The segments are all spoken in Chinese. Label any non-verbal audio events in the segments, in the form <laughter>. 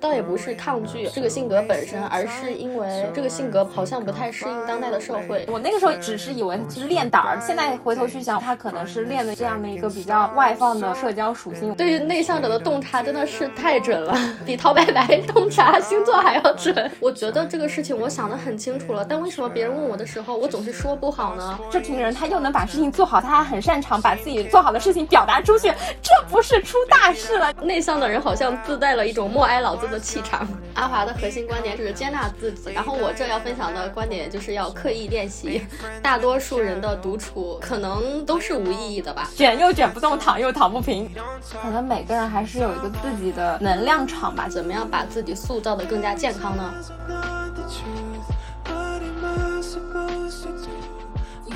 倒也不是抗拒这个性格本身，而是因为这个性格好像不太适应当代的社会。我那个时候只是以为他是练胆儿，现在回头去想，他可能是练的这样的一个比较外放的社交属性。对于内向者的洞察真的是太准了，<laughs> 比陶白白洞察星座还要准。我觉得这个事情我想的很清楚了，但为什么别人问我的时候，我总是说不好呢？这群人他又能把事情做好，他还很擅长把自己做好的事情表达出去，这不是出大事了？内向。的人好像自带了一种默哀老子的气场。阿华的核心观点是接纳自己，然后我这要分享的观点就是要刻意练习。大多数人的独处可能都是无意义的吧，卷又卷不动，躺又躺不平。可能每个人还是有一个自己的能量场吧，怎么样把自己塑造的更加健康呢？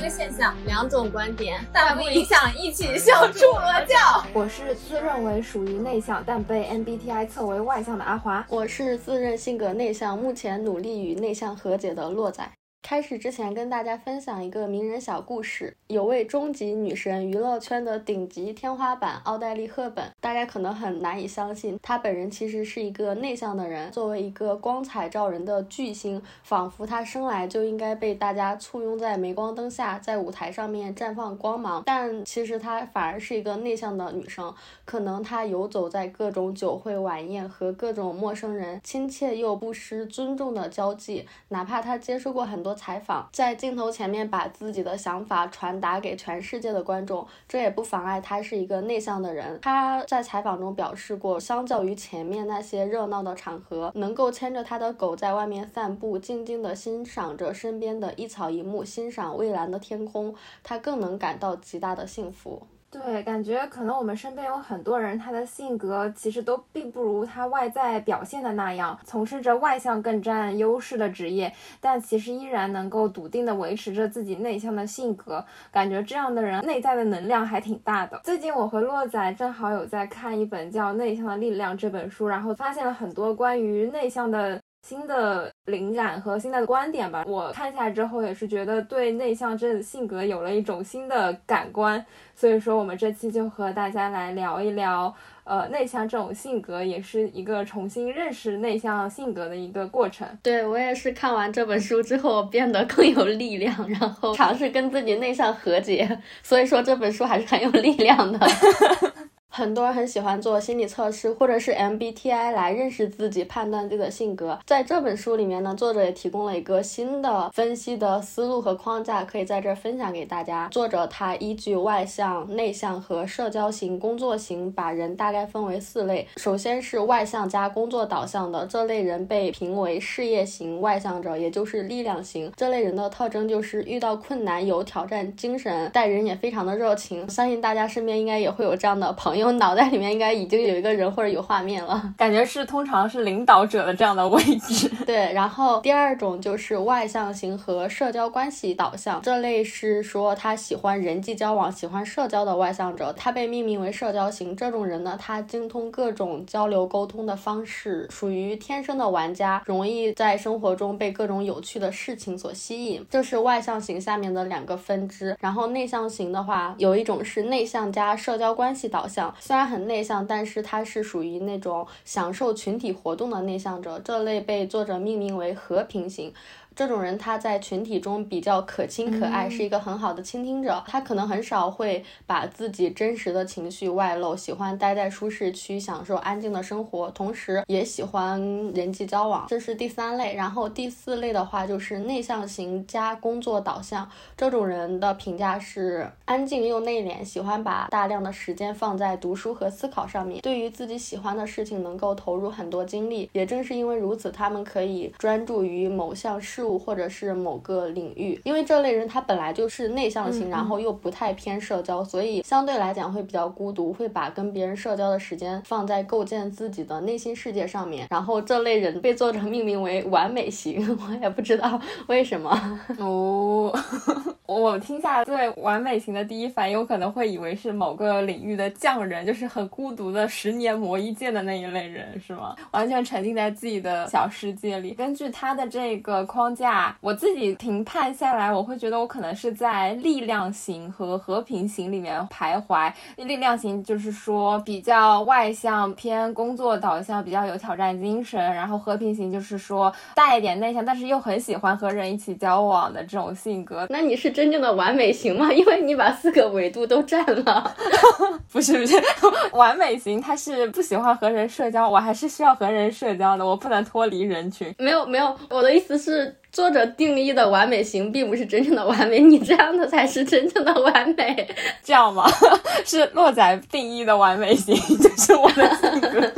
现象两种观点，但不影响一起笑出 <laughs> 鹅叫。我是自认为属于内向，但被 MBTI 测为外向的阿华。我是自认性格内向，目前努力与内向和解的洛仔。开始之前，跟大家分享一个名人小故事。有位终极女神，娱乐圈的顶级天花板奥黛丽·赫本。大家可能很难以相信，她本人其实是一个内向的人。作为一个光彩照人的巨星，仿佛她生来就应该被大家簇拥在镁光灯下，在舞台上面绽放光芒。但其实她反而是一个内向的女生。可能她游走在各种酒会晚宴，和各种陌生人亲切又不失尊重的交际。哪怕她接受过很多。采访在镜头前面把自己的想法传达给全世界的观众，这也不妨碍他是一个内向的人。他在采访中表示过，相较于前面那些热闹的场合，能够牵着他的狗在外面散步，静静地欣赏着身边的一草一木，欣赏蔚蓝的天空，他更能感到极大的幸福。对，感觉可能我们身边有很多人，他的性格其实都并不如他外在表现的那样，从事着外向更占优势的职业，但其实依然能够笃定的维持着自己内向的性格。感觉这样的人内在的能量还挺大的。最近我和洛仔正好有在看一本叫《内向的力量》这本书，然后发现了很多关于内向的。新的灵感和新的观点吧，我看下来之后也是觉得对内向这性格有了一种新的感官，所以说我们这期就和大家来聊一聊，呃，内向这种性格也是一个重新认识内向性格的一个过程。对我也是看完这本书之后变得更有力量，然后尝试跟自己内向和解，所以说这本书还是很有力量的。<laughs> 很多人很喜欢做心理测试，或者是 MBTI 来认识自己、判断自己的性格。在这本书里面呢，作者也提供了一个新的分析的思路和框架，可以在这儿分享给大家。作者他依据外向、内向和社交型、工作型，把人大概分为四类。首先是外向加工作导向的这类人被评为事业型外向者，也就是力量型。这类人的特征就是遇到困难有挑战精神，待人也非常的热情。相信大家身边应该也会有这样的朋友。我脑袋里面应该已经有一个人或者有画面了，感觉是通常是领导者的这样的位置。<laughs> 对，然后第二种就是外向型和社交关系导向，这类是说他喜欢人际交往、喜欢社交的外向者，他被命名为社交型。这种人呢，他精通各种交流沟通的方式，属于天生的玩家，容易在生活中被各种有趣的事情所吸引。这是外向型下面的两个分支。然后内向型的话，有一种是内向加社交关系导向。虽然很内向，但是他是属于那种享受群体活动的内向者，这类被作者命名为和平型。这种人他在群体中比较可亲可爱，是一个很好的倾听者。他可能很少会把自己真实的情绪外露，喜欢待在舒适区，享受安静的生活，同时也喜欢人际交往。这是第三类。然后第四类的话就是内向型加工作导向。这种人的评价是安静又内敛，喜欢把大量的时间放在读书和思考上面，对于自己喜欢的事情能够投入很多精力。也正是因为如此，他们可以专注于某项事。或者是某个领域，因为这类人他本来就是内向型，然后又不太偏社交，所以相对来讲会比较孤独，会把跟别人社交的时间放在构建自己的内心世界上面。然后这类人被作者命名为完美型，<laughs> 我也不知道为什么 <laughs> 哦。<laughs> 我听下来对完美型的第一反应，我可能会以为是某个领域的匠人，就是很孤独的十年磨一剑的那一类人，是吗？完全沉浸在自己的小世界里。根据他的这个框架，我自己评判下来，我会觉得我可能是在力量型和和平型里面徘徊。力量型就是说比较外向、偏工作导向、比较有挑战精神，然后和平型就是说带一点内向，但是又很喜欢和人一起交往的这种性格。那你是真正的 <laughs> <laughs> 完美型吗？因为你把四个维度都占了。不是不是，完美型他是不喜欢和人社交，我还是需要和人社交的，我不能脱离人群。没有没有，我的意思是。作者定义的完美型并不是真正的完美，你这样的才是真正的完美，这样吗？<laughs> 是洛仔定义的完美型，这是我的性格。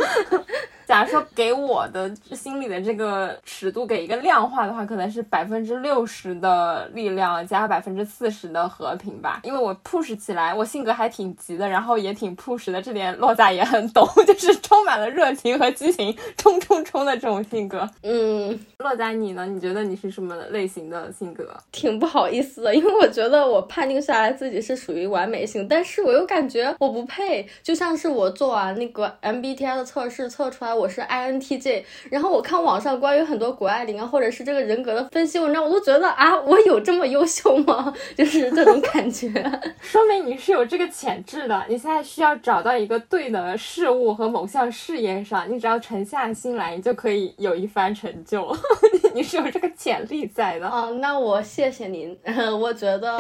假如说给我的心里的这个尺度给一个量化的话，可能是百分之六十的力量加百分之四十的和平吧。因为我 push 起来，我性格还挺急的，然后也挺 push 的，这点洛仔也很懂，<laughs> 就是充满了热情和激情，冲冲冲的这种性格。嗯，洛仔你呢？你觉得你是什么类型的性格？挺不好意思的，因为我觉得我判定下来自己是属于完美型，但是我又感觉我不配。就像是我做完那个 MBTI 的测试测出来。我是 INTJ，然后我看网上关于很多谷爱凌啊，或者是这个人格的分析文章，我都觉得啊，我有这么优秀吗？<laughs> 就是这种感觉，<laughs> 说明你是有这个潜质的。你现在需要找到一个对的事物和某项事业上，你只要沉下心来，你就可以有一番成就。<laughs> 你是有这个潜力在的。啊，那我谢谢您。我觉得，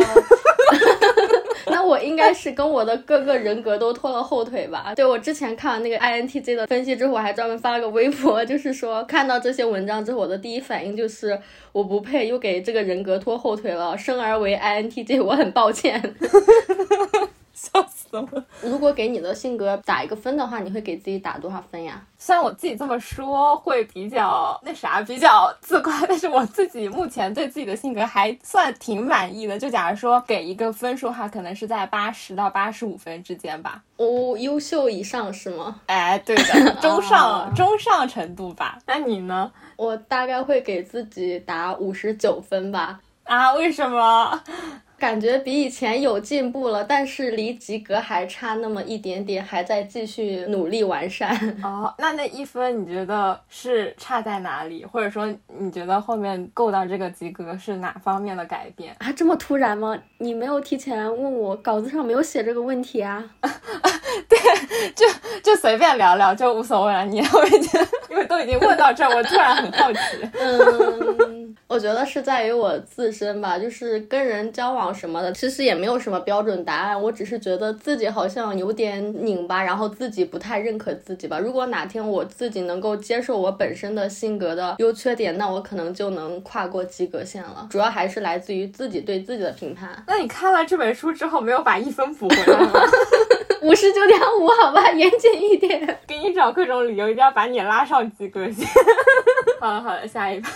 <laughs> 那我应该是跟我的各个人格都拖了后腿吧？对我之前看完那个 INTJ 的分析之后，我还专门发了个微博，就是说看到这些文章之后，我的第一反应就是我不配，又给这个人格拖后腿了。生而为 INTJ，我很抱歉。<laughs> <laughs> <laughs> 笑死了！如果给你的性格打一个分的话，你会给自己打多少分呀？虽然我自己这么说会比较那啥，比较自夸，但是我自己目前对自己的性格还算挺满意的。就假如说给一个分数的话，可能是在八十到八十五分之间吧。哦，优秀以上是吗？哎，对的，中上中上程度吧。那你呢？我大概会给自己打五十九分吧。啊？为什么？感觉比以前有进步了，但是离及格还差那么一点点，还在继续努力完善。<laughs> 哦，那那一分你觉得是差在哪里？或者说你觉得后面够到这个及格是哪方面的改变啊？这么突然吗？你没有提前问我，稿子上没有写这个问题啊？<laughs> 对，就就随便聊聊，就无所谓了。你我已经 <laughs> 因为都已经问到这儿，我突然很好奇。嗯，我觉得是在于我自身吧，就是跟人交往。什么的，其实也没有什么标准答案。我只是觉得自己好像有点拧巴，然后自己不太认可自己吧。如果哪天我自己能够接受我本身的性格的优缺点，那我可能就能跨过及格线了。主要还是来自于自己对自己的评判。那你看了这本书之后，没有把一分补回来吗？<laughs> 五十九点五，好吧，严谨一点。给你找各种理由，一定要把你拉上及格线。<laughs> 好了好了，下一个。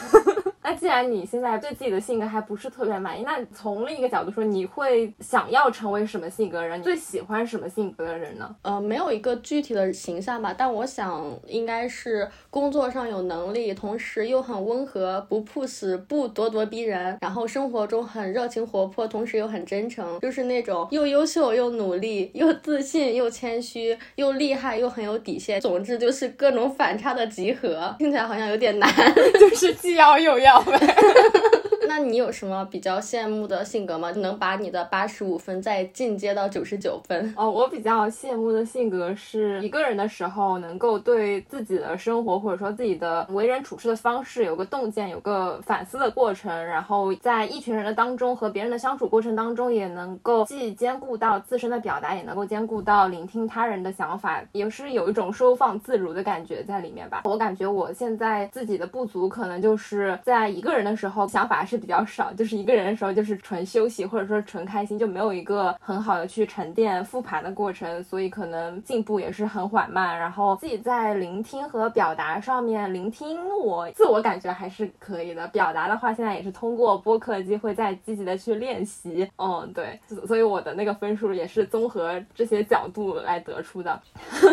那既然你现在对自己的性格还不是特别满意，那从另一个角度说，你会想要成为什么性格人？你最喜欢什么性格的人呢？呃，没有一个具体的形象吧，但我想应该是工作上有能力，同时又很温和，不 push，不咄咄逼人，然后生活中很热情活泼，同时又很真诚，就是那种又优秀又努力，又自信又谦虚，又厉害又很有底线，总之就是各种反差的集合。听起来好像有点难，<laughs> 就是既要又要。呗。<laughs> 那你有什么比较羡慕的性格吗？能把你的八十五分再进阶到九十九分？哦，我比较羡慕的性格是一个人的时候能够对自己的生活或者说自己的为人处事的方式有个洞见，有个反思的过程，然后在一群人的当中和别人的相处过程当中，也能够既兼顾到自身的表达，也能够兼顾到聆听他人的想法，也是有一种收放自如的感觉在里面吧。我感觉我现在自己的不足，可能就是在一个人的时候想法是。比较少，就是一个人的时候就是纯休息或者说纯开心，就没有一个很好的去沉淀复盘的过程，所以可能进步也是很缓慢。然后自己在聆听和表达上面，聆听我自我感觉还是可以的。表达的话，现在也是通过播客机会在积极的去练习。嗯，对，所以我的那个分数也是综合这些角度来得出的。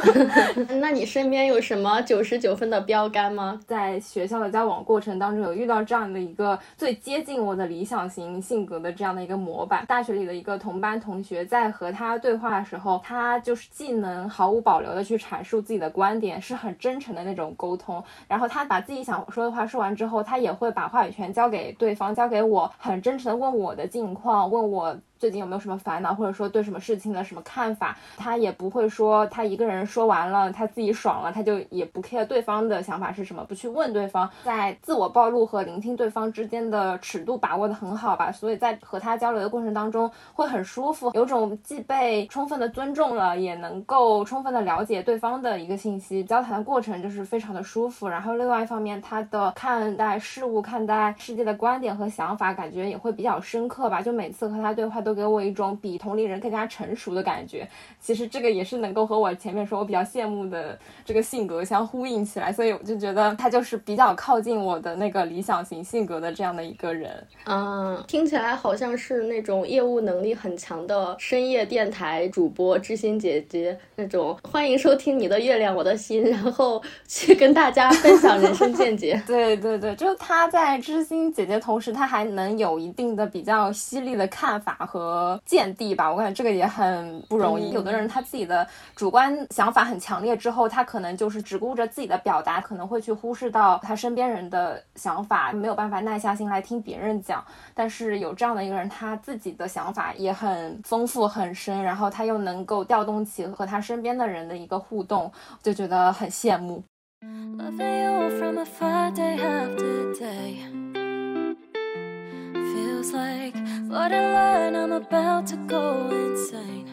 <laughs> 那你身边有什么九十九分的标杆吗？在学校的交往过程当中有遇到这样的一个最。接近我的理想型性格的这样的一个模板。大学里的一个同班同学在和他对话的时候，他就是既能毫无保留的去阐述自己的观点，是很真诚的那种沟通。然后他把自己想说的话说完之后，他也会把话语权交给对方，交给我，很真诚的问我的近况，问我。最近有没有什么烦恼，或者说对什么事情的什么看法？他也不会说他一个人说完了，他自己爽了，他就也不 care 对方的想法是什么，不去问对方，在自我暴露和聆听对方之间的尺度把握的很好吧。所以在和他交流的过程当中会很舒服，有种既被充分的尊重了，也能够充分的了解对方的一个信息。交谈的过程就是非常的舒服。然后另外一方面，他的看待事物、看待世界的观点和想法，感觉也会比较深刻吧。就每次和他对话都。都给我一种比同龄人更加成熟的感觉。其实这个也是能够和我前面说我比较羡慕的这个性格相呼应起来，所以我就觉得他就是比较靠近我的那个理想型性格的这样的一个人。嗯，听起来好像是那种业务能力很强的深夜电台主播知心姐姐那种。欢迎收听你的月亮我的心，然后去跟大家分享人生见解。<laughs> 对对对，就是他在知心姐姐同时，他还能有一定的比较犀利的看法和。和见地吧，我感觉这个也很不容易。有的人他自己的主观想法很强烈，之后他可能就是只顾着自己的表达，可能会去忽视到他身边人的想法，没有办法耐下心来听别人讲。但是有这样的一个人，他自己的想法也很丰富很深，然后他又能够调动起和他身边的人的一个互动，就觉得很羡慕。Feels like borderline I'm about to go insane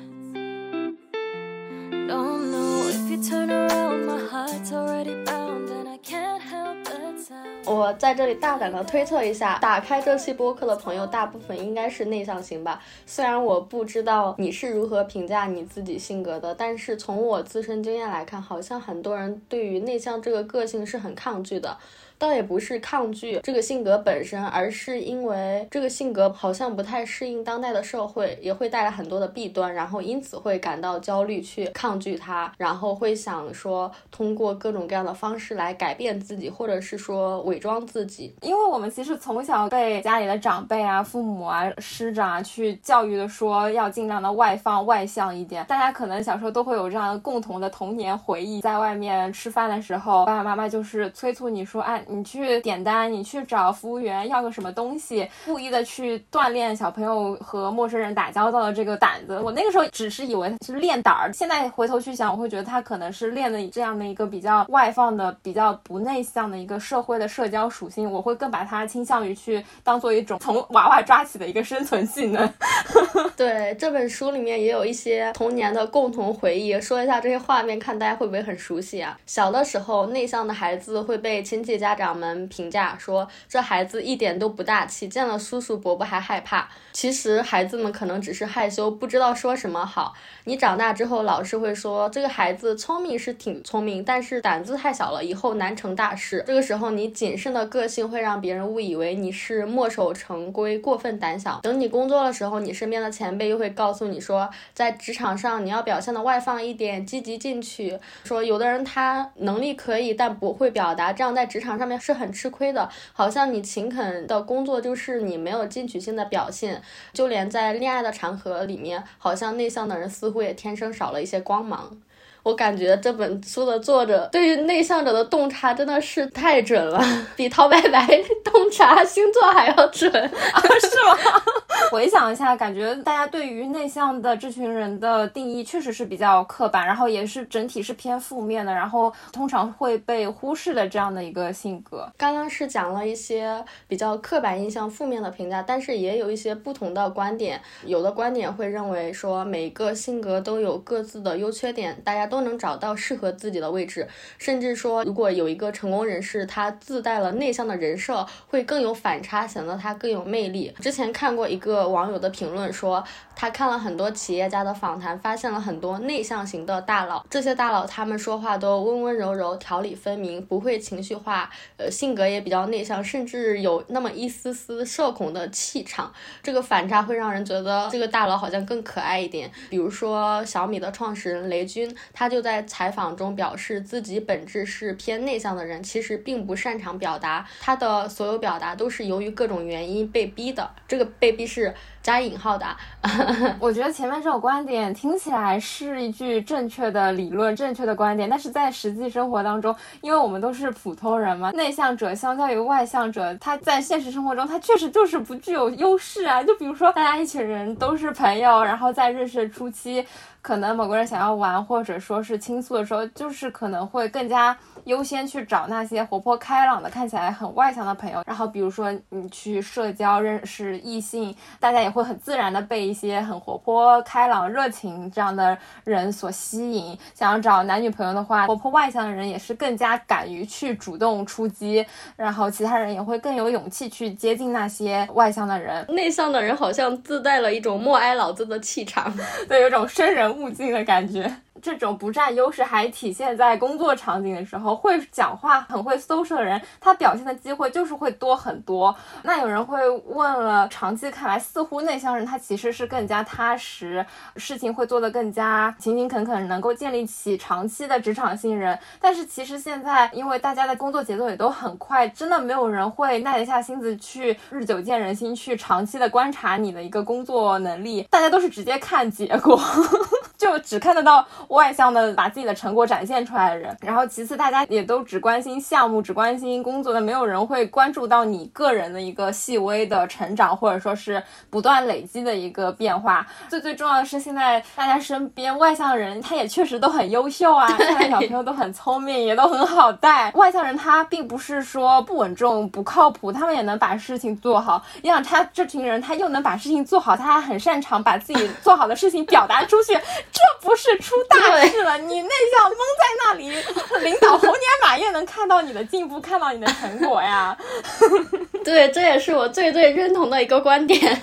Don't know if you turn around my heart's already bound and I can't help but sound 我在这里大胆的推测一下，打开这期播客的朋友，大部分应该是内向型吧。虽然我不知道你是如何评价你自己性格的，但是从我自身经验来看，好像很多人对于内向这个个性是很抗拒的。倒也不是抗拒这个性格本身，而是因为这个性格好像不太适应当代的社会，也会带来很多的弊端，然后因此会感到焦虑，去抗拒它，然后会想说通过各种各样的方式来改变自己，或者是说伪装自己。因为我们其实从小被家里的长辈啊、父母啊、师长啊去教育的，说要尽量的外放、外向一点。大家可能小时候都会有这样共同的童年回忆，在外面吃饭的时候，爸爸妈妈就是催促你说，哎。你去点单，你去找服务员要个什么东西，故意的去锻炼小朋友和陌生人打交道的这个胆子。我那个时候只是以为是练胆儿，现在回头去想，我会觉得他可能是练的这样的一个比较外放的、比较不内向的一个社会的社交属性。我会更把它倾向于去当做一种从娃娃抓起的一个生存技能。<laughs> 对这本书里面也有一些童年的共同回忆，说一下这些画面，看大家会不会很熟悉啊？小的时候，内向的孩子会被亲戚家。长们评价说，这孩子一点都不大气，见了叔叔伯伯还害怕。其实孩子们可能只是害羞，不知道说什么好。你长大之后，老师会说，这个孩子聪明是挺聪明，但是胆子太小了，以后难成大事。这个时候，你谨慎的个性会让别人误以为你是墨守成规、过分胆小。等你工作的时候，你身边的前辈又会告诉你说，在职场上你要表现的外放一点，积极进取。说有的人他能力可以，但不会表达，这样在职场上。是很吃亏的，好像你勤恳的工作就是你没有进取性的表现，就连在恋爱的场合里面，好像内向的人似乎也天生少了一些光芒。我感觉这本书的作者对于内向者的洞察真的是太准了，比陶白白 <laughs> 洞察星座还要准，啊 <laughs> 是吗？<laughs> 回想一下，感觉大家对于内向的这群人的定义确实是比较刻板，然后也是整体是偏负面的，然后通常会被忽视的这样的一个性格。刚刚是讲了一些比较刻板印象、负面的评价，但是也有一些不同的观点。有的观点会认为说，每个性格都有各自的优缺点，大家都。都能找到适合自己的位置，甚至说，如果有一个成功人士，他自带了内向的人设，会更有反差，显得他更有魅力。之前看过一个网友的评论说，他看了很多企业家的访谈，发现了很多内向型的大佬。这些大佬他们说话都温温柔柔、条理分明，不会情绪化，呃，性格也比较内向，甚至有那么一丝丝社恐的气场。这个反差会让人觉得这个大佬好像更可爱一点。比如说小米的创始人雷军，他他就在采访中表示自己本质是偏内向的人，其实并不擅长表达，他的所有表达都是由于各种原因被逼的。这个被逼是。加引号的，<laughs> 我觉得前面这种观点听起来是一句正确的理论、正确的观点，但是在实际生活当中，因为我们都是普通人嘛，内向者相较于外向者，他在现实生活中他确实就是不具有优势啊。就比如说，大家一群人都是朋友，然后在认识初期。可能某个人想要玩，或者说是倾诉的时候，就是可能会更加优先去找那些活泼开朗的、看起来很外向的朋友。然后，比如说你去社交认识异性，大家也会很自然的被一些很活泼开朗、热情这样的人所吸引。想要找男女朋友的话，活泼外向的人也是更加敢于去主动出击，然后其他人也会更有勇气去接近那些外向的人。内向的人好像自带了一种默哀老子的气场，<laughs> 对，有种生人。物镜的感觉。这种不占优势还体现在工作场景的时候，会讲话、很会收拾的人，他表现的机会就是会多很多。那有人会问了，长期看来，似乎内向人他其实是更加踏实，事情会做得更加勤勤恳恳，能够建立起长期的职场信任。但是其实现在，因为大家的工作节奏也都很快，真的没有人会耐得下心思去日久见人心，去长期的观察你的一个工作能力。大家都是直接看结果，<laughs> 就只看得到。外向的把自己的成果展现出来的人，然后其次大家也都只关心项目，只关心工作的，没有人会关注到你个人的一个细微的成长，或者说是不断累积的一个变化。最最重要的是，现在大家身边外向的人，他也确实都很优秀啊，现在小朋友都很聪明，也都很好带。外向人他并不是说不稳重、不靠谱，他们也能把事情做好。你想，他这群人，他又能把事情做好，他还很擅长把自己做好的事情表达出去，这不是出大。大事了，你内向蒙在那里，领导猴年马月能看到你的进步，看到你的成果呀。<laughs> 对，这也是我最最认同的一个观点。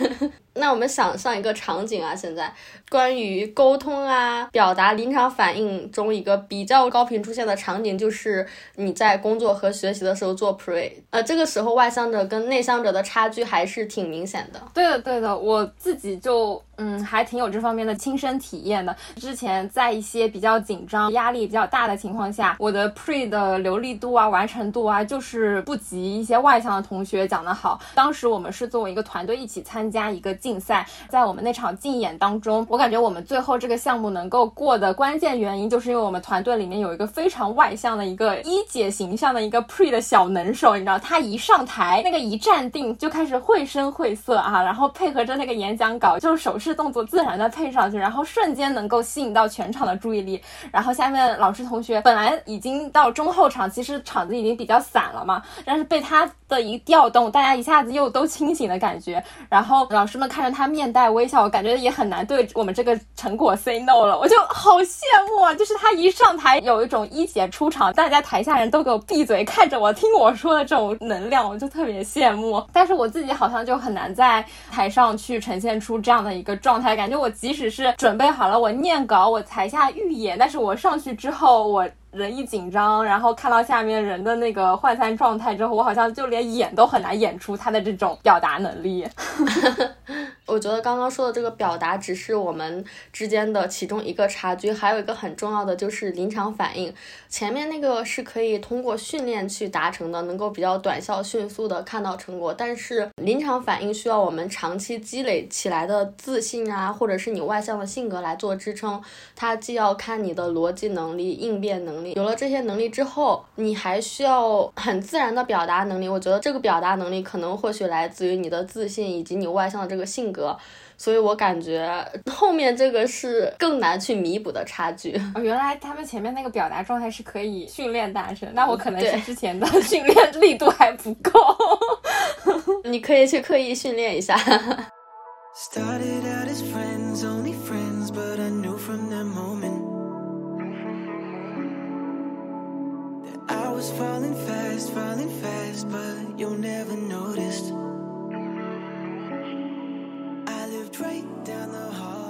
那我们想象一个场景啊，现在关于沟通啊、表达、临场反应中一个比较高频出现的场景，就是你在工作和学习的时候做 pre，呃，这个时候外向者跟内向者的差距还是挺明显的。对的，对的，我自己就嗯还挺有这方面的亲身体验的。之前在一些比较紧张、压力比较大的情况下，我的 pre 的流利度啊、完成度啊，就是不及一些外向的同学讲的好。当时我们是作为一个团队一起参加一个。竞赛在我们那场竞演当中，我感觉我们最后这个项目能够过的关键原因，就是因为我们团队里面有一个非常外向的一个一姐形象的一个 pre 的小能手，你知道，他一上台，那个一站定就开始绘声绘色啊，然后配合着那个演讲稿，就是手势动作自然的配上去，然后瞬间能够吸引到全场的注意力。然后下面老师同学本来已经到中后场，其实场子已经比较散了嘛，但是被他的一调动，大家一下子又都清醒的感觉，然后老师们。看着他面带微笑，我感觉也很难对我们这个成果 say no 了。我就好羡慕啊！就是他一上台，有一种一姐出场，大家台下人都给我闭嘴，看着我听我说的这种能量，我就特别羡慕。但是我自己好像就很难在台上去呈现出这样的一个状态，感觉我即使是准备好了，我念稿，我台下预演，但是我上去之后，我。人一紧张，然后看到下面人的那个涣散状态之后，我好像就连演都很难演出他的这种表达能力。<laughs> 我觉得刚刚说的这个表达只是我们之间的其中一个差距，还有一个很重要的就是临场反应。前面那个是可以通过训练去达成的，能够比较短效、迅速的看到成果。但是临场反应需要我们长期积累起来的自信啊，或者是你外向的性格来做支撑。它既要看你的逻辑能力、应变能力。有了这些能力之后，你还需要很自然的表达能力。我觉得这个表达能力可能或许来自于你的自信以及你外向的这个性格。所以我感觉后面这个是更难去弥补的差距。哦，原来他们前面那个表达状态是可以训练达成，那我可能是之前的 <laughs> 训练力度还不够。<laughs> 你可以去刻意训练一下。was falling fast, falling fast, but you never noticed.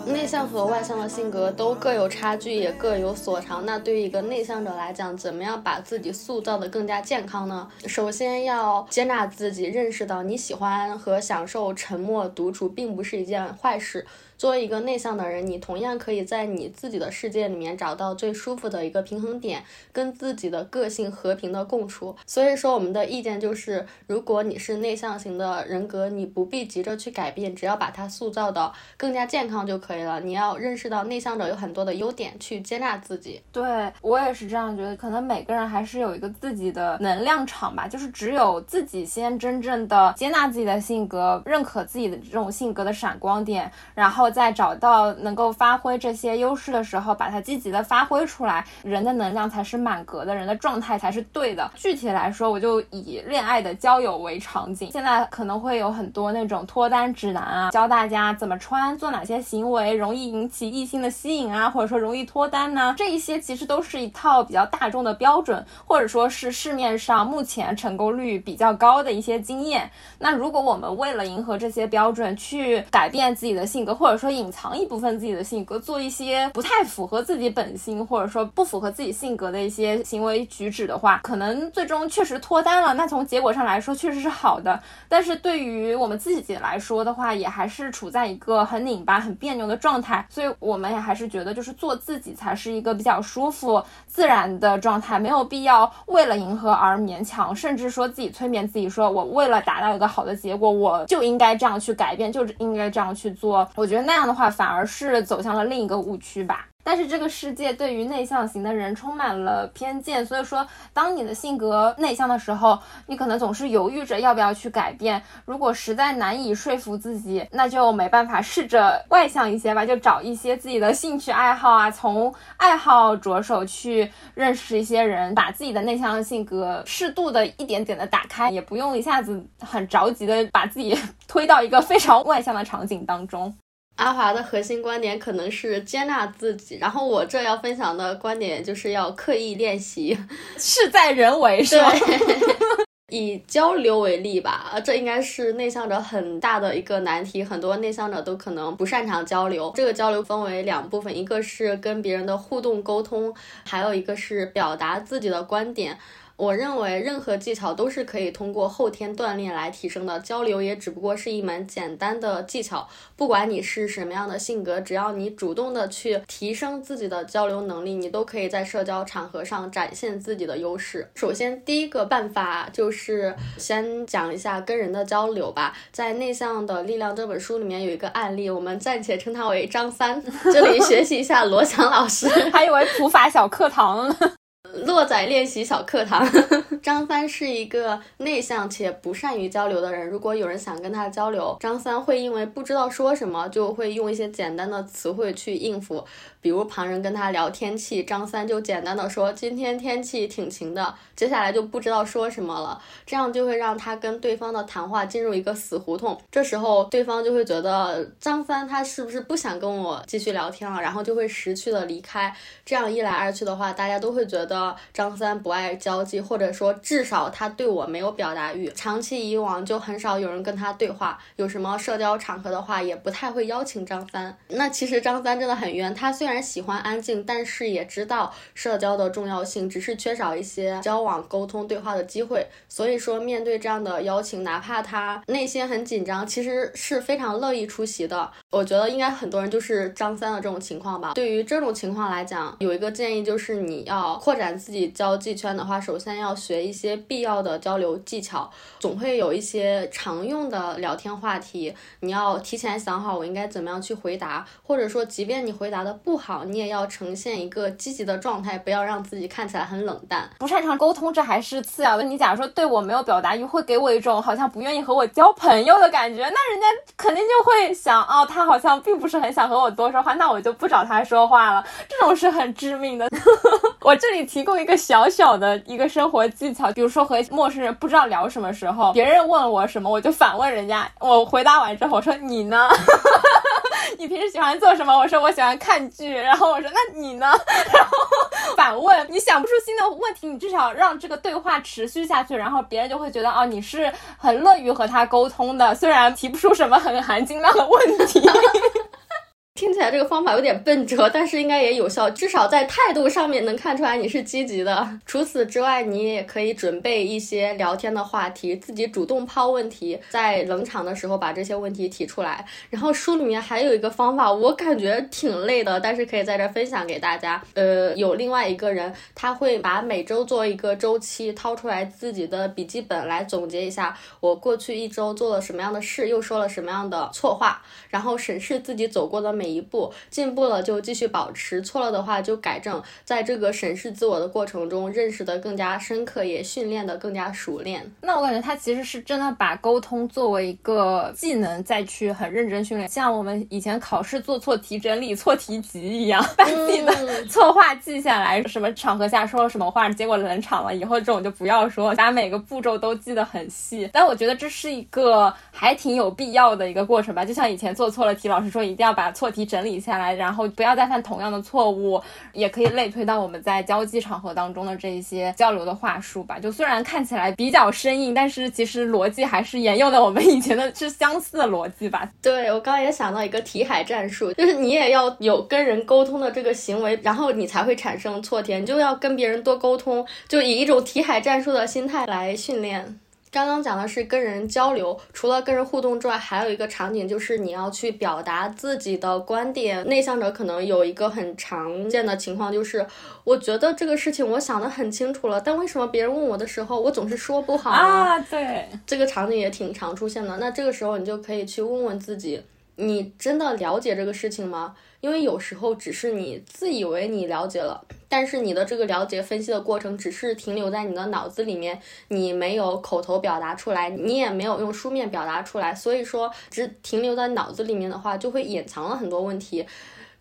内向和外向的性格都各有差距，也各有所长。那对于一个内向者来讲，怎么样把自己塑造的更加健康呢？首先要接纳自己，认识到你喜欢和享受沉默独处，并不是一件坏事。作为一个内向的人，你同样可以在你自己的世界里面找到最舒服的一个平衡点，跟自己的个性和平的共处。所以说，我们的意见就是，如果你是内向型的人格，你不必急着去改变，只要把它塑造的更加健康就可以了。你要认识到内向者有很多的优点，去接纳自己。对我也是这样觉得，可能每个人还是有一个自己的能量场吧，就是只有自己先真正的接纳自己的性格，认可自己的这种性格的闪光点，然后。在找到能够发挥这些优势的时候，把它积极的发挥出来，人的能量才是满格的，人的状态才是对的。具体来说，我就以恋爱的交友为场景，现在可能会有很多那种脱单指南啊，教大家怎么穿，做哪些行为容易引起异性的吸引啊，或者说容易脱单呢？这一些其实都是一套比较大众的标准，或者说是市面上目前成功率比较高的一些经验。那如果我们为了迎合这些标准去改变自己的性格，或者说说隐藏一部分自己的性格，做一些不太符合自己本心，或者说不符合自己性格的一些行为举止的话，可能最终确实脱单了。那从结果上来说，确实是好的。但是对于我们自己来说的话，也还是处在一个很拧巴、很别扭的状态。所以我们也还是觉得，就是做自己才是一个比较舒服、自然的状态，没有必要为了迎合而勉强，甚至说自己催眠自己，说我为了达到一个好的结果，我就应该这样去改变，就应该这样去做。我觉得那。样的话，反而是走向了另一个误区吧。但是这个世界对于内向型的人充满了偏见，所以说，当你的性格内向的时候，你可能总是犹豫着要不要去改变。如果实在难以说服自己，那就没办法，试着外向一些吧，就找一些自己的兴趣爱好啊，从爱好着手去认识一些人，把自己的内向性格适度的一点点的打开，也不用一下子很着急的把自己 <laughs> 推到一个非常外向的场景当中。阿华的核心观点可能是接纳自己，然后我这要分享的观点就是要刻意练习，<laughs> 事在人为，是吧？<laughs> 以交流为例吧，呃，这应该是内向者很大的一个难题，很多内向者都可能不擅长交流。这个交流分为两部分，一个是跟别人的互动沟通，还有一个是表达自己的观点。我认为任何技巧都是可以通过后天锻炼来提升的，交流也只不过是一门简单的技巧。不管你是什么样的性格，只要你主动的去提升自己的交流能力，你都可以在社交场合上展现自己的优势。首先，第一个办法就是先讲一下跟人的交流吧。在《内向的力量》这本书里面有一个案例，我们暂且称他为张三，这里学习一下罗翔老师，<laughs> 还以为普法小课堂。落仔练习小课堂。<laughs> 张三是一个内向且不善于交流的人。如果有人想跟他交流，张三会因为不知道说什么，就会用一些简单的词汇去应付。比如旁人跟他聊天气，张三就简单的说今天天气挺晴的，接下来就不知道说什么了，这样就会让他跟对方的谈话进入一个死胡同。这时候对方就会觉得张三他是不是不想跟我继续聊天了，然后就会识趣的离开。这样一来二去的话，大家都会觉得张三不爱交际，或者说至少他对我没有表达欲。长期以往就很少有人跟他对话，有什么社交场合的话也不太会邀请张三。那其实张三真的很冤，他虽然。喜欢安静，但是也知道社交的重要性，只是缺少一些交往、沟通、对话的机会。所以说，面对这样的邀请，哪怕他内心很紧张，其实是非常乐意出席的。我觉得应该很多人就是张三的这种情况吧。对于这种情况来讲，有一个建议就是，你要扩展自己交际圈的话，首先要学一些必要的交流技巧。总会有一些常用的聊天话题，你要提前想好我应该怎么样去回答，或者说，即便你回答的不好，你也要呈现一个积极的状态，不要让自己看起来很冷淡。不擅长沟通，这还是次要的。你假如说对我没有表达欲，会给我一种好像不愿意和我交朋友的感觉，那人家肯定就会想，哦，他好像并不是很想和我多说话，那我就不找他说话了。这种是很致命的。<laughs> 我这里提供一个小小的一个生活技巧，比如说和陌生人不知道聊什么时候，别人问我什么，我就反问人家。我回答完之后，我说你呢？<laughs> 你平时喜欢做什么？我说我喜欢看剧。然后我说那你呢？<laughs> 然后反问，你想不出新的问题，你至少让这个对话持续下去，然后别人就会觉得哦，你是很乐于和他沟通的，虽然提不出什么很含金量的问题。<laughs> 听起来这个方法有点笨拙，但是应该也有效，至少在态度上面能看出来你是积极的。除此之外，你也可以准备一些聊天的话题，自己主动抛问题，在冷场的时候把这些问题提出来。然后书里面还有一个方法，我感觉挺累的，但是可以在这分享给大家。呃，有另外一个人，他会把每周做一个周期，掏出来自己的笔记本来总结一下我过去一周做了什么样的事，又说了什么样的错话，然后审视自己走过的每。每一步进步了就继续保持，错了的话就改正。在这个审视自我的过程中，认识的更加深刻，也训练的更加熟练。那我感觉他其实是真的把沟通作为一个技能，再去很认真训练。像我们以前考试做错题、整理 <laughs> 错题集一样，把自己的错话记下来，什么场合下说了什么话，结果冷场了，以后这种就不要说，把每个步骤都记得很细。但我觉得这是一个还挺有必要的一个过程吧。就像以前做错了题，老师说一定要把错。题整理下来，然后不要再犯同样的错误，也可以类推到我们在交际场合当中的这一些交流的话术吧。就虽然看起来比较生硬，但是其实逻辑还是沿用的我们以前的是相似的逻辑吧。<laughs> 对我刚刚也想到一个题海战术，就是你也要有跟人沟通的这个行为，然后你才会产生错题，你就要跟别人多沟通，就以一种题海战术的心态来训练。刚刚讲的是跟人交流，除了跟人互动之外，还有一个场景就是你要去表达自己的观点。内向者可能有一个很常见的情况，就是我觉得这个事情我想得很清楚了，但为什么别人问我的时候，我总是说不好啊？对，这个场景也挺常出现的。那这个时候你就可以去问问自己，你真的了解这个事情吗？因为有时候只是你自以为你了解了，但是你的这个了解分析的过程只是停留在你的脑子里面，你没有口头表达出来，你也没有用书面表达出来，所以说只停留在脑子里面的话，就会隐藏了很多问题。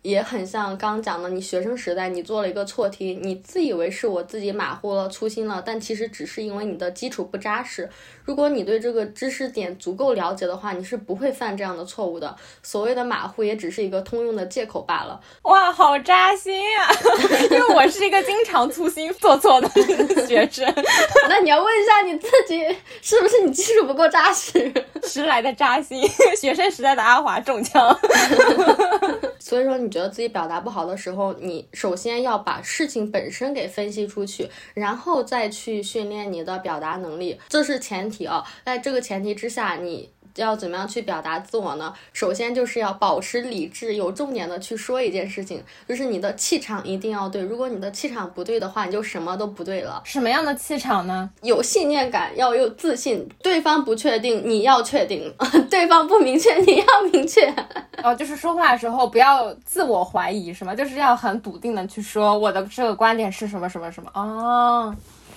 也很像刚讲的，你学生时代你做了一个错题，你自以为是我自己马虎了、粗心了，但其实只是因为你的基础不扎实。如果你对这个知识点足够了解的话，你是不会犯这样的错误的。所谓的马虎也只是一个通用的借口罢了。<laughs> 哇，好扎心啊！<laughs> 因为我是一个经常粗心做错的学生。<laughs> 那你要问一下你自己，是不是你基础不够扎实？时来的扎心，学生时代的阿华中枪。所以说你。觉得自己表达不好的时候，你首先要把事情本身给分析出去，然后再去训练你的表达能力，这是前提啊。在这个前提之下，你。要怎么样去表达自我呢？首先就是要保持理智，有重点的去说一件事情，就是你的气场一定要对。如果你的气场不对的话，你就什么都不对了。什么样的气场呢？有信念感，要有自信。对方不确定，你要确定；对方不明确，你要明确。哦，就是说话的时候不要自我怀疑，是吗？就是要很笃定的去说我的这个观点是什么什么什么。哦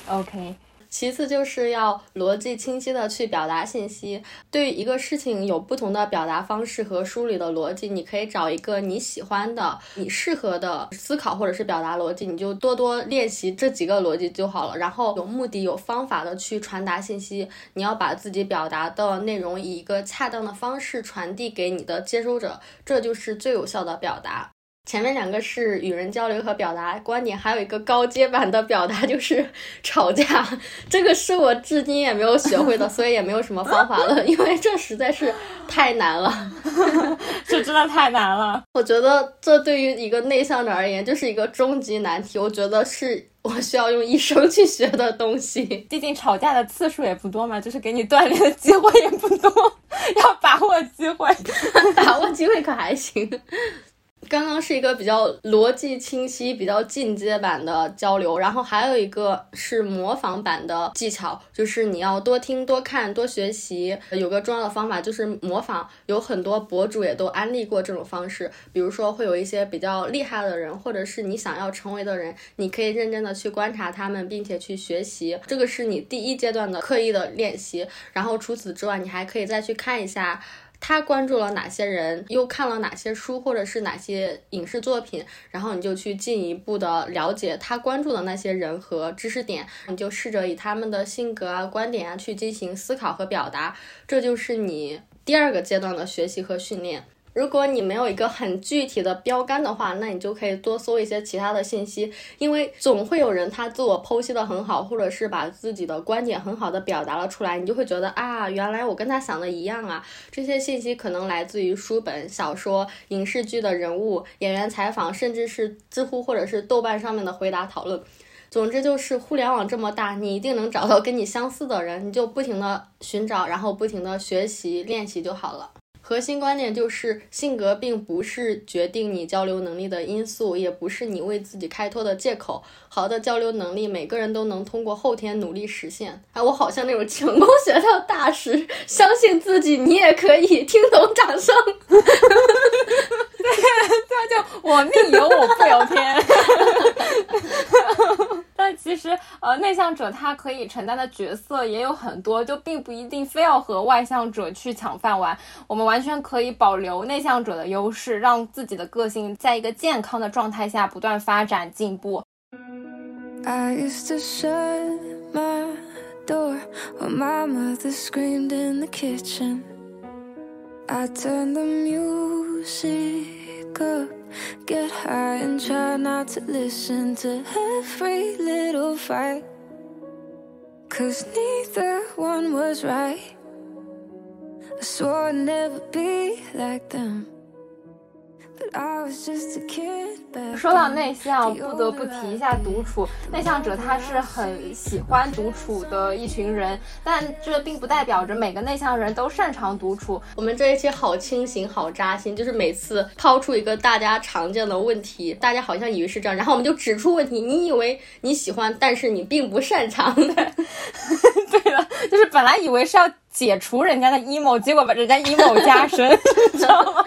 ，OK。其次就是要逻辑清晰的去表达信息。对于一个事情有不同的表达方式和梳理的逻辑，你可以找一个你喜欢的、你适合的思考或者是表达逻辑，你就多多练习这几个逻辑就好了。然后有目的、有方法的去传达信息。你要把自己表达的内容以一个恰当的方式传递给你的接收者，这就是最有效的表达。前面两个是与人交流和表达观点，还有一个高阶版的表达就是 <laughs> 吵架，这个是我至今也没有学会的，所以也没有什么方法了，<laughs> 因为这实在是太难了，<laughs> 这真的太难了。我觉得这对于一个内向者而言就是一个终极难题，我觉得是我需要用一生去学的东西。毕竟吵架的次数也不多嘛，就是给你锻炼的机会也不多，要把握机会，把握机会可还行。刚刚是一个比较逻辑清晰、比较进阶版的交流，然后还有一个是模仿版的技巧，就是你要多听、多看、多学习。有个重要的方法就是模仿，有很多博主也都安利过这种方式。比如说，会有一些比较厉害的人，或者是你想要成为的人，你可以认真的去观察他们，并且去学习。这个是你第一阶段的刻意的练习。然后除此之外，你还可以再去看一下。他关注了哪些人，又看了哪些书，或者是哪些影视作品，然后你就去进一步的了解他关注的那些人和知识点，你就试着以他们的性格啊、观点啊去进行思考和表达，这就是你第二个阶段的学习和训练。如果你没有一个很具体的标杆的话，那你就可以多搜一些其他的信息，因为总会有人他自我剖析的很好，或者是把自己的观点很好的表达了出来，你就会觉得啊，原来我跟他想的一样啊。这些信息可能来自于书本、小说、影视剧的人物、演员采访，甚至是知乎或者是豆瓣上面的回答讨论。总之就是互联网这么大，你一定能找到跟你相似的人，你就不停的寻找，然后不停的学习练习就好了。核心观点就是，性格并不是决定你交流能力的因素，也不是你为自己开脱的借口。好的交流能力，每个人都能通过后天努力实现。哎，我好像那种成功学的大师，相信自己，你也可以。听懂掌声。<laughs> 对，对，就我命由我不由天。<laughs> 其实呃内向者他可以承担的角色也有很多就并不一定非要和外向者去抢饭碗。我们完全可以保留内向者的优势让自己的个性在一个健康的状态下不断发展进步。I used to shut my door when my mother screamed in the kitchen. I turn the music up Get high and try not to listen to every little fight. Cause neither one was right. I swore I'd never be like them. 说到内向，不得不提一下独处。内向者他是很喜欢独处的一群人，但这并不代表着每个内向人都擅长独处。我们这一期好清醒，好扎心，就是每次抛出一个大家常见的问题，大家好像以为是这样，然后我们就指出问题。你以为你喜欢，但是你并不擅长的。<laughs> 对了，就是本来以为是要。解除人家的 emo，结果把人家 emo 加深，<laughs> 你知道吗？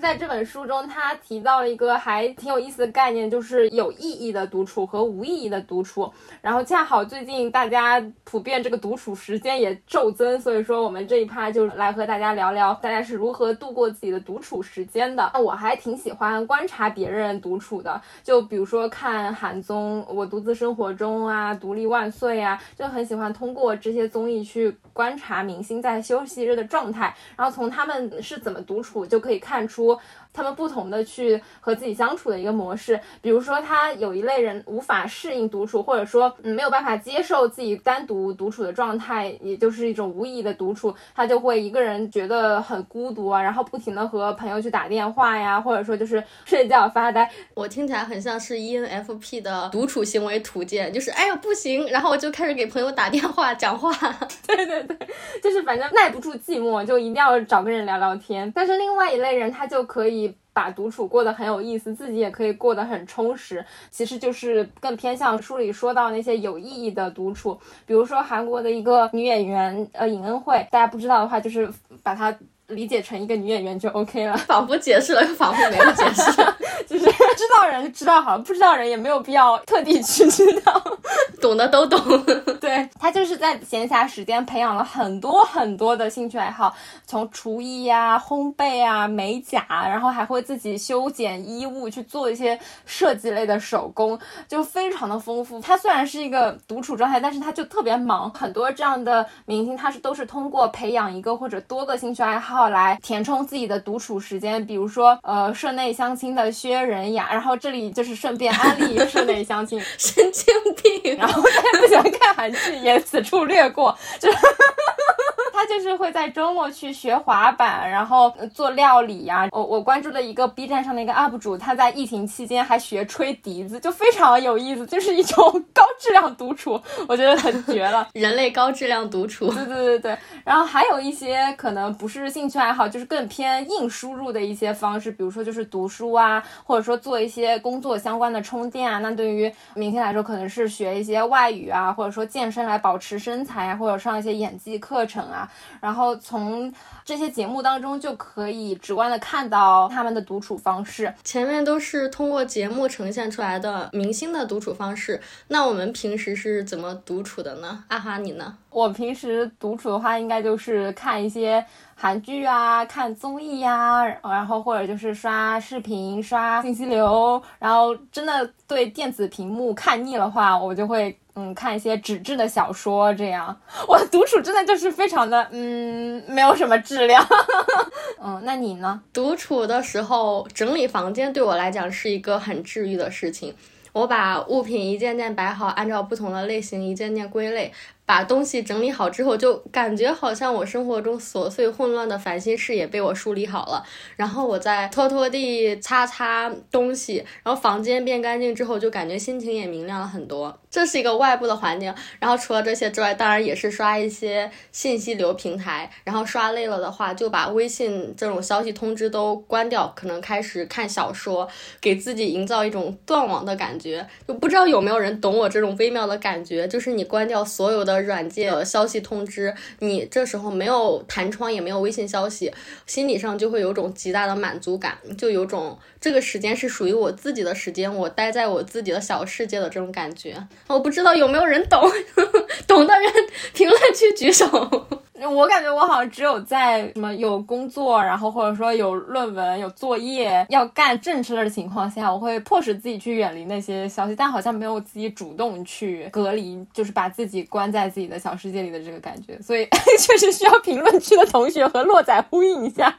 在这本书中，他提到了一个还挺有意思的概念，就是有意义的独处和无意义的独处。然后恰好最近大家普遍这个独处时间也骤增，所以说我们这一趴就来和大家聊聊大家是如何度过自己的独处时间的。那我还挺喜欢观察别人独处的，就比如说看韩综《我独自生活中》啊，《独立万岁》啊，就很喜欢通过这些综艺去观察。明星在休息日的状态，然后从他们是怎么独处就可以看出。书他们不同的去和自己相处的一个模式，比如说他有一类人无法适应独处，或者说嗯没有办法接受自己单独独处的状态，也就是一种无意义的独处，他就会一个人觉得很孤独啊，然后不停的和朋友去打电话呀，或者说就是睡觉发呆。我听起来很像是 ENFP 的独处行为图鉴，就是哎呀不行，然后我就开始给朋友打电话讲话。<laughs> 对对对，就是反正耐不住寂寞，就一定要找个人聊聊天。但是另外一类人他就可以。把独处过得很有意思，自己也可以过得很充实，其实就是更偏向书里说到那些有意义的独处。比如说韩国的一个女演员，呃，尹恩惠，大家不知道的话，就是把她理解成一个女演员就 OK 了，仿佛解释了，又仿佛没有解释，<laughs> <laughs> 就是知道人知道好，不知道人也没有必要特地去知道，<laughs> 懂的都懂。<laughs> 对他就是在闲暇时间培养了很多很多的兴趣爱好，从厨艺呀、烘焙啊、美甲，然后还会自己修剪衣物，去做一些设计类的手工，就非常的丰富。他虽然是一个独处状态，但是他就特别忙。很多这样的明星，他是都是通过培养一个或者多个兴趣爱好来填充自己的独处时间。比如说，呃，社内相亲的薛仁雅，然后这里就是顺便安利 <laughs> 室内相亲，神经病。然后大家不喜欢看韩剧。也此处略过，就他就是会在周末去学滑板，然后做料理呀。我我关注的一个 B 站上的一个 UP 主，他在疫情期间还学吹笛子，就非常有意思，就是一种高质量独处，我觉得很绝了。<laughs> 人类高质量独处，对对对对。然后还有一些可能不是兴趣爱好，就是更偏硬输入的一些方式，比如说就是读书啊，或者说做一些工作相关的充电啊。那对于明星来说，可能是学一些外语啊，或者说健身来保持身材啊，或者上一些演技课程啊。然后从这些节目当中就可以直观的看到他们的独处方式。前面都是通过节目呈现出来的明星的独处方式，那我们平时是怎么独处的呢？阿哈，你呢？我平时独处的话，应该就是看一些。韩剧啊，看综艺呀，然后或者就是刷视频、刷信息流，然后真的对电子屏幕看腻了话，我就会嗯，看一些纸质的小说这样。我独处真的就是非常的，嗯，没有什么质量。<laughs> 嗯，那你呢？独处的时候整理房间对我来讲是一个很治愈的事情。我把物品一件件摆好，按照不同的类型一件件归类。把东西整理好之后，就感觉好像我生活中琐碎混乱的烦心事也被我梳理好了。然后我再拖拖地、擦擦东西，然后房间变干净之后，就感觉心情也明亮了很多。这是一个外部的环境。然后除了这些之外，当然也是刷一些信息流平台。然后刷累了的话，就把微信这种消息通知都关掉，可能开始看小说，给自己营造一种断网的感觉。就不知道有没有人懂我这种微妙的感觉，就是你关掉所有的。软件消息通知你，这时候没有弹窗，也没有微信消息，心理上就会有种极大的满足感，就有种这个时间是属于我自己的时间，我待在我自己的小世界的这种感觉。我不知道有没有人懂，<laughs> 懂的人评论区举手。我感觉我好像只有在什么有工作，然后或者说有论文、有作业要干正事的情况下，我会迫使自己去远离那些消息，但好像没有自己主动去隔离，就是把自己关在自己的小世界里的这个感觉。所以 <laughs> 确实需要评论区的同学和洛仔呼应一下。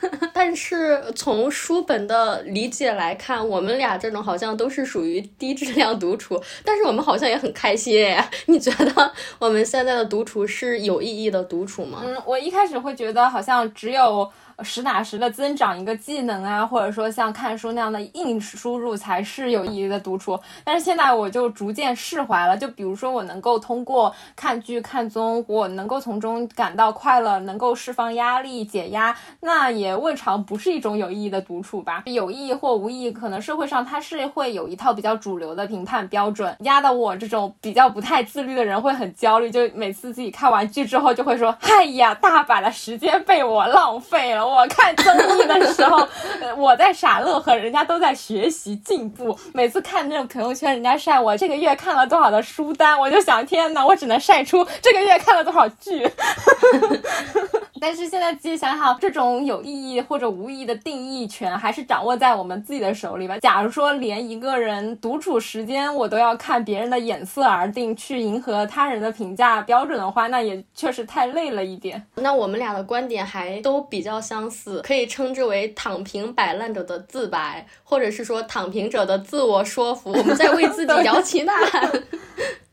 <laughs> 但是从书本的理解来看，我们俩这种好像都是属于低质量独处，但是我们好像也很开心。你觉得我们现在的独处是有意义的独处吗？嗯，我一开始会觉得好像只有。实打实的增长一个技能啊，或者说像看书那样的硬输入才是有意义的独处。但是现在我就逐渐释怀了。就比如说，我能够通过看剧、看综，我能够从中感到快乐，能够释放压力、解压，那也未尝不是一种有意义的独处吧？有意义或无意义，可能社会上它是会有一套比较主流的评判标准，压得我这种比较不太自律的人会很焦虑。就每次自己看完剧之后，就会说：“哎呀，大把的时间被我浪费了。”我看综艺的时候，<laughs> 我在傻乐呵，人家都在学习进步。每次看那种朋友圈，人家晒我这个月看了多少的书单，我就想，天哪，我只能晒出这个月看了多少剧。<laughs> 但是现在仔细想想，这种有意义或者无意义的定义权，还是掌握在我们自己的手里吧。假如说连一个人独处时间我都要看别人的眼色而定，去迎合他人的评价标准的话，那也确实太累了一点。那我们俩的观点还都比较相似，可以称之为躺平摆烂者的自白，或者是说躺平者的自我说服。我们在为自己 <laughs> 摇旗呐喊。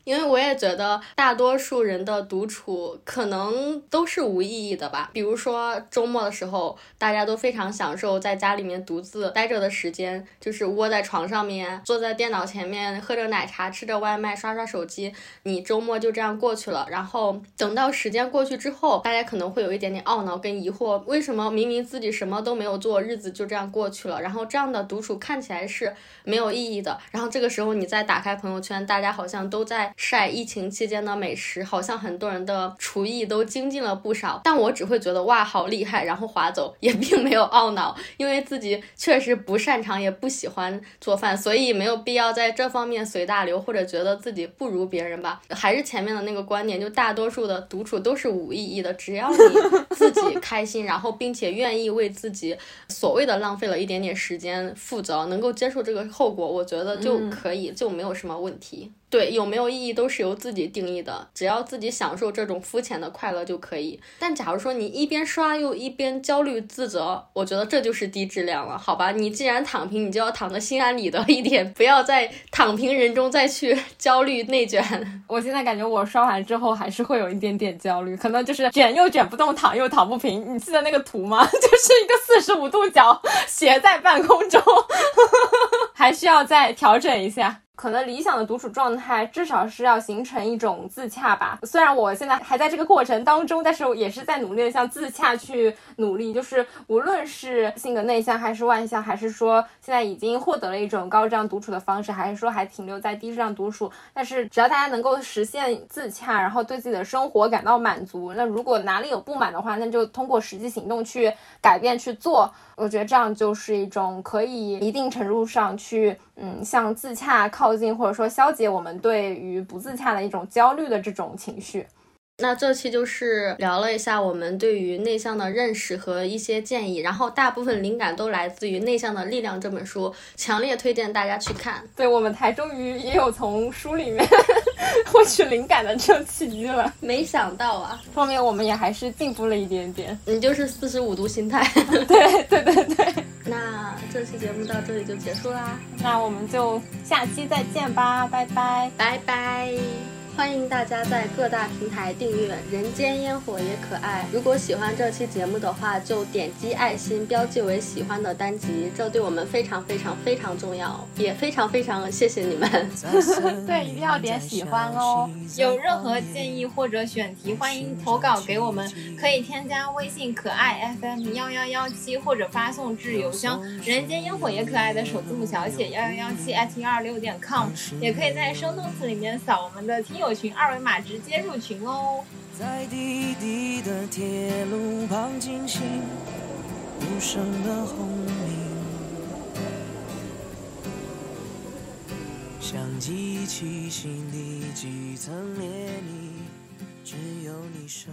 因为我也觉得大多数人的独处可能都是无意义的吧。比如说周末的时候，大家都非常享受在家里面独自待着的时间，就是窝在床上面，坐在电脑前面，喝着奶茶，吃着外卖，刷刷手机。你周末就这样过去了。然后等到时间过去之后，大家可能会有一点点懊恼跟疑惑：为什么明明自己什么都没有做，日子就这样过去了？然后这样的独处看起来是没有意义的。然后这个时候你再打开朋友圈，大家好像都在。晒疫情期间的美食，好像很多人的厨艺都精进了不少，但我只会觉得哇好厉害，然后划走，也并没有懊恼，因为自己确实不擅长，也不喜欢做饭，所以没有必要在这方面随大流，或者觉得自己不如别人吧。还是前面的那个观点，就大多数的独处都是无意义的，只要你自己 <laughs> 开心，然后并且愿意为自己所谓的浪费了一点点时间负责，能够接受这个后果，我觉得就可以，就没有什么问题。对，有没有意义都是由自己定义的，只要自己享受这种肤浅的快乐就可以。但假如说你一边刷又一边焦虑自责，我觉得这就是低质量了，好吧？你既然躺平，你就要躺得心安理得一点，不要在躺平人中再去 <laughs> 焦虑内卷。<laughs> 我现在感觉我刷完之后还是会有一点点焦虑，可能就是卷又卷不动，躺又躺不平。你记得那个图吗？<laughs> 就是一个四十五度角斜在半空中，还需要再调整一下。可能理想的独处状态，至少是要形成一种自洽吧。虽然我现在还在这个过程当中，但是也是在努力的向自洽去努力。就是无论是性格内向还是外向，还是说现在已经获得了一种高质量独处的方式，还是说还停留在低质量独处，但是只要大家能够实现自洽，然后对自己的生活感到满足，那如果哪里有不满的话，那就通过实际行动去改变去做。我觉得这样就是一种可以一定程度上去，嗯，向自洽靠近，或者说消解我们对于不自洽的一种焦虑的这种情绪。那这期就是聊了一下我们对于内向的认识和一些建议，然后大部分灵感都来自于《内向的力量》这本书，强烈推荐大家去看。对我们台终于也有从书里面 <laughs> 获取灵感的这种契机了，没想到啊，说明我们也还是进步了一点点。你就是四十五度心态。对对对对。那这期节目到这里就结束啦，那我们就下期再见吧，拜拜，拜拜。欢迎大家在各大平台订阅《人间烟火也可爱》。如果喜欢这期节目的话，就点击爱心标记为喜欢的单集，这对我们非常非常非常重要，也非常非常谢谢你们。对，一定要点喜欢哦。有任何建议或者选题，欢迎投稿给我们，可以添加微信可爱 FM 幺幺幺七，或者发送至邮箱“人间烟火也可爱”的首字母小写幺幺幺七 at 幺二六点 com，也可以在生动词里面扫我们的听友。群二维码直接入群哦。在滴滴的铁路旁进行无声的轰鸣，想记起心底几层涟漪，只有你生。